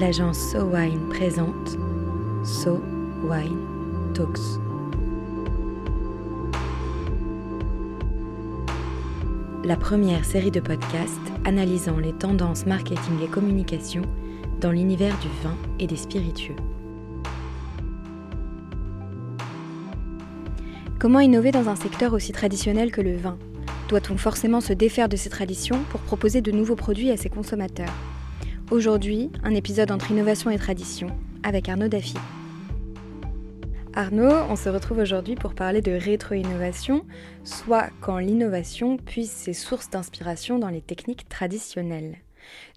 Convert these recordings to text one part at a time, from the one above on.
l'agence So Wine présente So Wine Talks. La première série de podcasts analysant les tendances marketing et communication dans l'univers du vin et des spiritueux. Comment innover dans un secteur aussi traditionnel que le vin? Doit-on forcément se défaire de ces traditions pour proposer de nouveaux produits à ses consommateurs? Aujourd'hui, un épisode entre innovation et tradition avec Arnaud Daffy. Arnaud, on se retrouve aujourd'hui pour parler de rétro-innovation, soit quand l'innovation puise ses sources d'inspiration dans les techniques traditionnelles.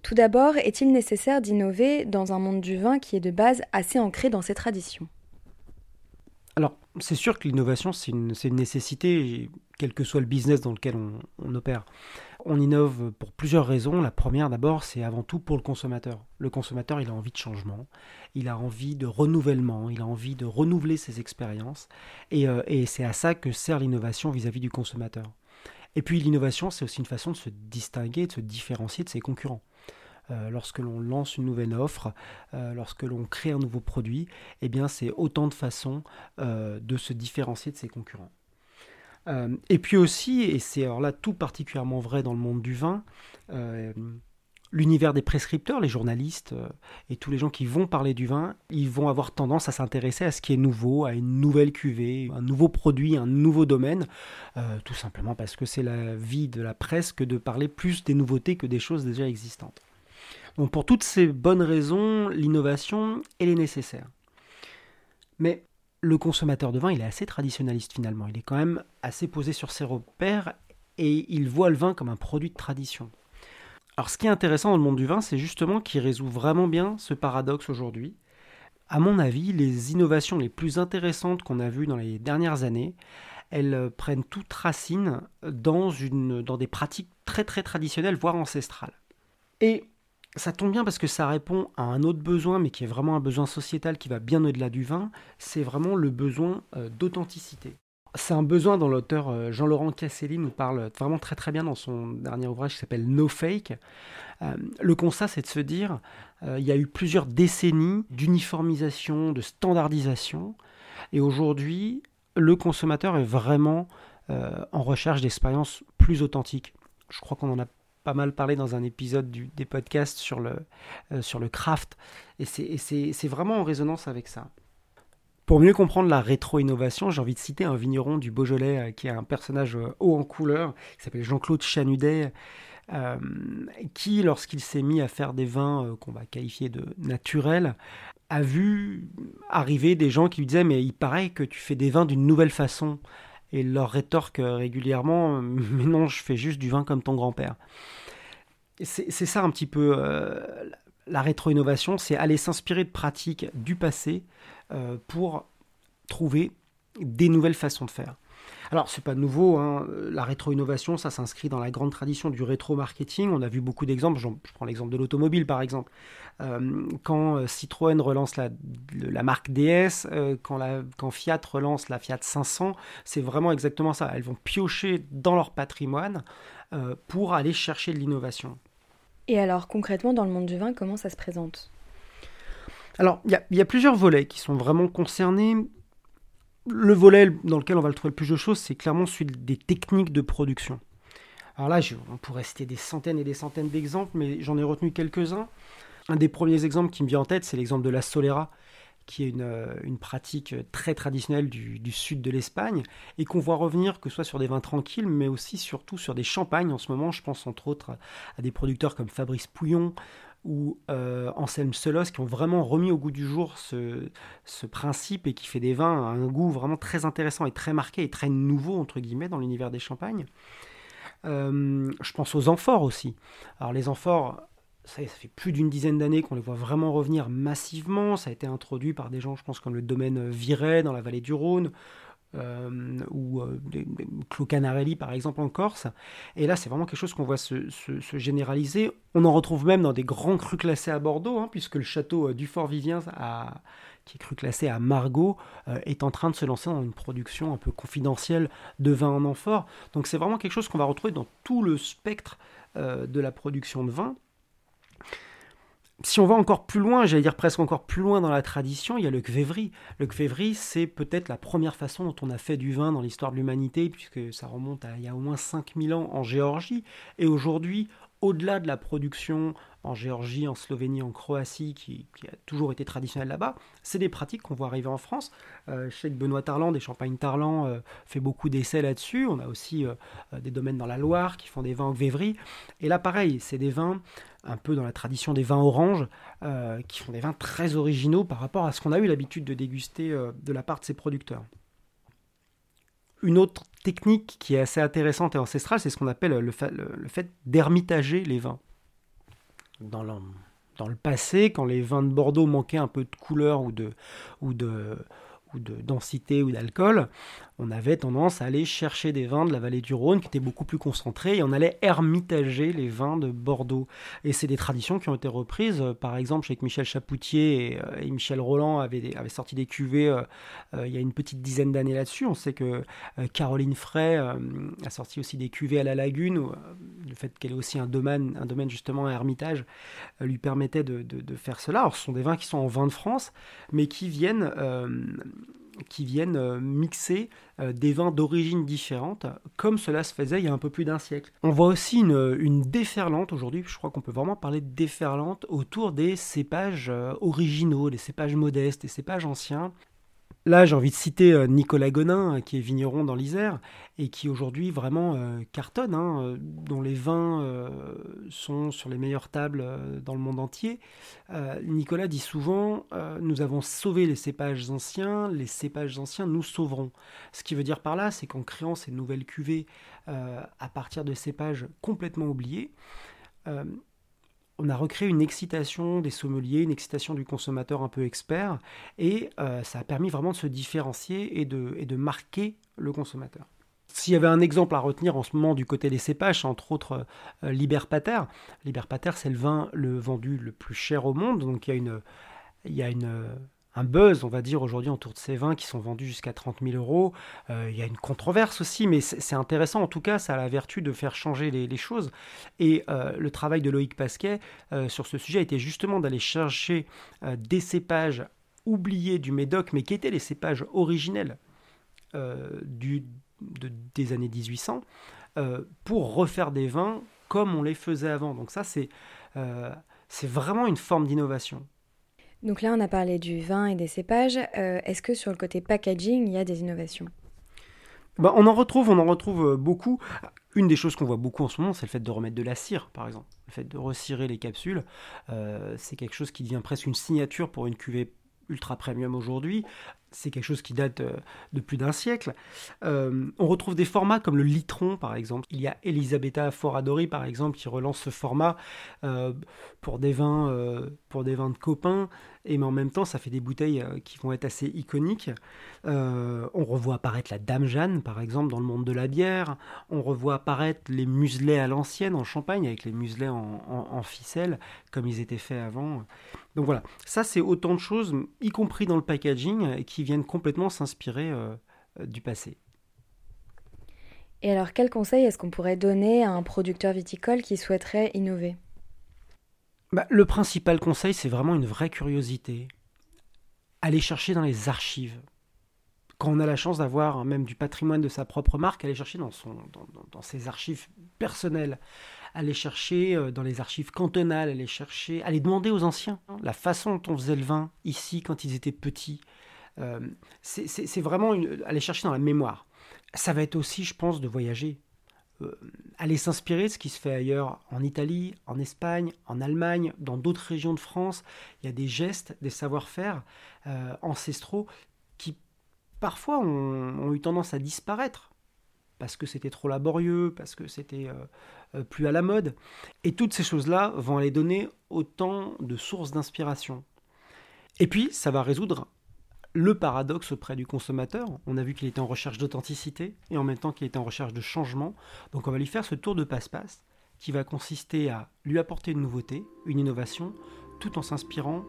Tout d'abord, est-il nécessaire d'innover dans un monde du vin qui est de base assez ancré dans ses traditions? Alors, c'est sûr que l'innovation, c'est une, nécessité, quel que soit le business dans lequel on, opère. On innove pour plusieurs raisons. La première, d'abord, c'est avant tout pour le consommateur. Le consommateur, il a envie de changement, il a envie de renouvellement, il a envie de renouveler ses expériences. Et, euh, c'est à ça que sert l'innovation vis-à-vis du consommateur. Et puis, l'innovation, c'est aussi une façon de se distinguer, de se différencier de ses concurrents. Euh, lorsque l'on lance une nouvelle offre, euh, lorsque l'on crée un nouveau produit, eh bien c'est autant de façons de se différencier de ses concurrents. Et puis aussi, et c'est alors là tout particulièrement vrai dans le monde du vin, l'univers des prescripteurs, les journalistes et tous les gens qui vont parler du vin, ils vont avoir tendance à s'intéresser à ce qui est nouveau, à une nouvelle cuvée, un nouveau produit, un nouveau domaine, tout simplement parce que c'est la vie de la presse que de parler plus des nouveautés que des choses déjà existantes. Donc pour toutes ces bonnes raisons, l'innovation, elle est nécessaire. Mais le consommateur de vin, il est assez traditionnaliste finalement. Il est quand même assez posé sur ses repères et il voit le vin comme un produit de tradition. Alors ce qui est intéressant dans le monde du vin, c'est justement qu'il résout vraiment bien ce paradoxe aujourd'hui. À mon avis, les innovations les plus intéressantes qu'on a vues dans les dernières années, elles prennent toute racine dans, dans des pratiques très très traditionnelles, voire ancestrales. Et ça tombe bien parce que ça répond à un autre besoin, mais qui est vraiment un besoin sociétal qui va bien au-delà du vin, c'est vraiment le besoin euh, d'authenticité. C'est un besoin dont l'auteur euh, Jean-Laurent Casselli nous parle vraiment très très bien dans son dernier ouvrage qui s'appelle No Fake. Euh, le constat, c'est de se dire, il y a eu plusieurs décennies d'uniformisation, de standardisation, et aujourd'hui, le consommateur est vraiment en recherche d'expériences plus authentiques. Je crois qu'on en a pas mal parlé dans un épisode des podcasts sur le, euh, sur le craft. Et c'est vraiment en résonance avec ça. Pour mieux comprendre la rétro-innovation, j'ai envie de citer un vigneron du Beaujolais euh, qui est un personnage euh, haut en couleur, qui s'appelle Jean-Claude Chanudet, qui, lorsqu'il s'est mis à faire des vins qu'on va qualifier de naturels, a vu arriver des gens qui lui disaient Mais il paraît que tu fais des vins d'une nouvelle façon et leur rétorque régulièrement Mais non, je fais juste du vin comme ton grand-père. C'est ça un petit peu euh, la rétro-innovation, c'est aller s'inspirer de pratiques du passé euh, pour trouver des nouvelles façons de faire. Alors, c'est pas nouveau, hein. la rétro-innovation, ça s'inscrit dans la grande tradition du rétro-marketing. On a vu beaucoup d'exemples, je prends l'exemple de l'automobile par exemple. Euh, quand euh, Citroën relance la, marque DS, euh, quand, quand Fiat relance la Fiat 500, c'est vraiment exactement ça. Elles vont piocher dans leur patrimoine pour aller chercher de l'innovation. Et alors, concrètement, dans le monde du vin, comment ça se présente? Alors, il y, a plusieurs volets qui sont vraiment concernés le volet dans lequel on va le trouver le plus de choses, c'est clairement celui des techniques de production. Alors là, on pourrait citer des centaines et des centaines d'exemples, mais j'en ai retenu quelques-uns. Un des premiers exemples qui me vient en tête, c'est l'exemple de la Solera, qui est une, euh, pratique très traditionnelle du, du sud de l'Espagne, et qu'on voit revenir que ce soit sur des vins tranquilles, mais aussi surtout sur des champagnes en ce moment. Je pense entre autres à des producteurs comme Fabrice Pouillon, ou euh, Anselme Selos qui ont vraiment remis au goût du jour ce, principe et qui fait des vins à un goût vraiment très intéressant et très marqué et très nouveau entre guillemets dans l'univers des champagnes. Euh, je pense aux amphores aussi. Alors les amphores, ça, ça fait plus d'une dizaine d'années qu'on les voit vraiment revenir massivement. Ça a été introduit par des gens, je pense, comme le domaine Viret dans la vallée du Rhône, euh, ou euh, Clos Canarelli par exemple en Corse. Et là, c'est vraiment quelque chose qu'on voit se, généraliser. On en retrouve même dans des grands crus classés à Bordeaux, hein, puisque le château euh, du Fort Vivien, qui est cru classé à Margaux, est en train de se lancer dans une production un peu confidentielle de vin en amphore. Donc c'est vraiment quelque chose qu'on va retrouver dans tout le spectre de la production de vin. Si on va encore plus loin, j'allais dire presque encore plus loin dans la tradition, il y a le kvévri. Le kvévri, c'est peut-être la première façon dont on a fait du vin dans l'histoire de l'humanité, puisque ça remonte à il y a au moins 5000 ans en Géorgie. Et aujourd'hui, au-delà de la production en Géorgie, en Slovénie, en Croatie, qui, a toujours été traditionnelle là-bas, c'est des pratiques qu'on voit arriver en France. Euh, je sais que Benoît Tarland, des Champagnes Tarland, euh, fait beaucoup d'essais là-dessus. On a aussi euh, des domaines dans la Loire qui font des vins en kvévri. Et là, pareil, c'est des vins un peu dans la tradition des vins oranges, qui font des vins très originaux par rapport à ce qu'on a eu l'habitude de déguster de la part de ces producteurs. Une autre technique qui est assez intéressante et ancestrale, c'est ce qu'on appelle le fait, d'ermitager les vins. Dans le, passé, quand les vins de Bordeaux manquaient un peu de couleur ou de densité ou d'alcool, on avait tendance à aller chercher des vins de la vallée du Rhône qui étaient beaucoup plus concentrés et on allait ermitager les vins de Bordeaux. Et c'est des traditions qui ont été reprises. Euh, par exemple, que Michel Chapoutier et, euh, Michel Roland avaient, sorti des cuvées euh, il y a une petite dizaine d'années là-dessus. On sait que Caroline Frey a sorti aussi des cuvées à la lagune. le fait qu'elle ait aussi un domaine, un domaine justement à Hermitage lui permettait de, de, faire cela. Alors, ce sont des vins qui sont en vin de France, mais qui viennent qui viennent euh, mixer euh, des vins d'origine différente, comme cela se faisait il y a un peu plus d'un siècle. On voit aussi une, une déferlante aujourd'hui, je crois qu'on peut vraiment parler de déferlante autour des cépages euh, originaux, des cépages modestes, des cépages anciens, Là, j'ai envie de citer euh, Nicolas Gonin, euh, qui est vigneron dans l'Isère, et qui aujourd'hui vraiment euh, cartonne, hein, dont les vins sont sur les meilleures tables dans le monde entier. Nicolas dit souvent Nous avons sauvé les cépages anciens, les cépages anciens nous sauveront. Ce qui veut dire par là, c'est qu'en créant ces nouvelles cuvées à partir de cépages complètement oubliés, on a recréé une excitation des sommeliers, une excitation du consommateur un peu expert, et euh, ça a permis vraiment de se différencier et de, marquer le consommateur. S'il y avait un exemple à retenir en ce moment du côté des cépages, entre autres euh, Liberpater. Liberpater, c'est le vin le vendu le plus cher au monde, donc il y a une un buzz, on va dire, aujourd'hui autour de ces vins qui sont vendus jusqu'à 30 000 euros. Euh, il y a une controverse aussi, mais c'est intéressant. En tout cas, ça a la vertu de faire changer les, choses. Et euh, le travail de Loïc Pasquet euh, sur ce sujet était justement d'aller chercher des cépages oubliés du Médoc, mais qui étaient les cépages originels du, des années 1800, pour refaire des vins comme on les faisait avant. Donc ça, c'est vraiment une forme d'innovation. Donc là, on a parlé du vin et des cépages. Euh, est-ce que sur le côté packaging, il y a des innovations? Bah, On en retrouve, on en retrouve euh, beaucoup. Une des choses qu'on voit beaucoup en ce moment, c'est le fait de remettre de la cire, par exemple. Le fait de recirer les capsules, euh, c'est quelque chose qui devient presque une signature pour une cuvée ultra premium aujourd'hui. C'est quelque chose qui date de plus d'un siècle. on retrouve des formats comme le litron, par exemple. Il y a Elisabetta Foradori, par exemple, qui relance ce format pour, des vins, pour des vins de copains et mais en même temps ça fait des bouteilles euh, qui vont être assez iconiques. Euh, on revoit apparaître la Dame Jeanne par exemple dans le monde de la bière, on revoit apparaître les muselets à l'ancienne en Champagne avec les muselets en, ficelle comme ils étaient faits avant. Donc voilà, ça c'est autant de choses, y compris dans le packaging, qui viennent complètement s'inspirer euh, du passé. Et alors, quel conseil est-ce qu'on pourrait donner à un producteur viticole qui souhaiterait innover? Bah, le principal conseil, c'est vraiment une vraie curiosité. Aller chercher dans les archives. Quand on a la chance d'avoir même du patrimoine de sa propre marque, aller chercher dans, son, dans, ses archives personnelles, aller chercher euh, dans les archives cantonales, aller chercher, aller demander aux anciens la façon dont on faisait le vin ici quand ils étaient petits. Euh, c'est vraiment aller chercher dans la mémoire. Ça va être aussi, je pense, de voyager. Euh, aller s'inspirer de ce qui se fait ailleurs, en Italie, en Espagne, en Allemagne, dans d'autres régions de France. Il y a des gestes, des savoir-faire euh, ancestraux qui parfois ont, eu tendance à disparaître parce que c'était trop laborieux, parce que c'était euh, plus à la mode. Et toutes ces choses-là vont aller donner autant de sources d'inspiration. Et puis, ça va résoudre le paradoxe auprès du consommateur. On a vu qu'il était en recherche d'authenticité et en même temps qu'il était en recherche de changement. Donc on va lui faire ce tour de passe-passe qui va consister à lui apporter une nouveauté, une innovation, tout en s'inspirant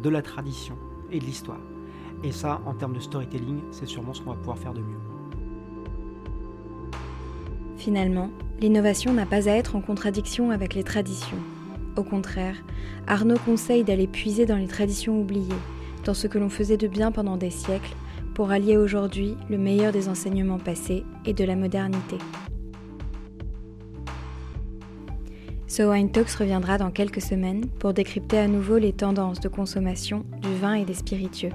de la tradition et de l'histoire. Et ça, en termes de storytelling, c'est sûrement ce qu'on va pouvoir faire de mieux. Finalement, l'innovation n'a pas à être en contradiction avec les traditions. Au contraire, Arnaud conseille d'aller puiser dans les traditions oubliées, dans ce que l'on faisait de bien pendant des siècles, pour allier aujourd'hui le meilleur des enseignements passés et de la modernité. So Wine Talks reviendra dans quelques semaines pour décrypter à nouveau les tendances de consommation du vin et des spiritueux.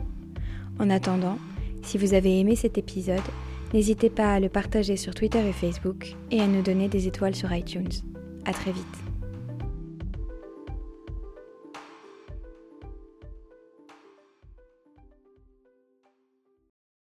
En attendant, si vous avez aimé cet épisode, n'hésitez pas à le partager sur Twitter et Facebook et à nous donner des étoiles sur iTunes. À très vite.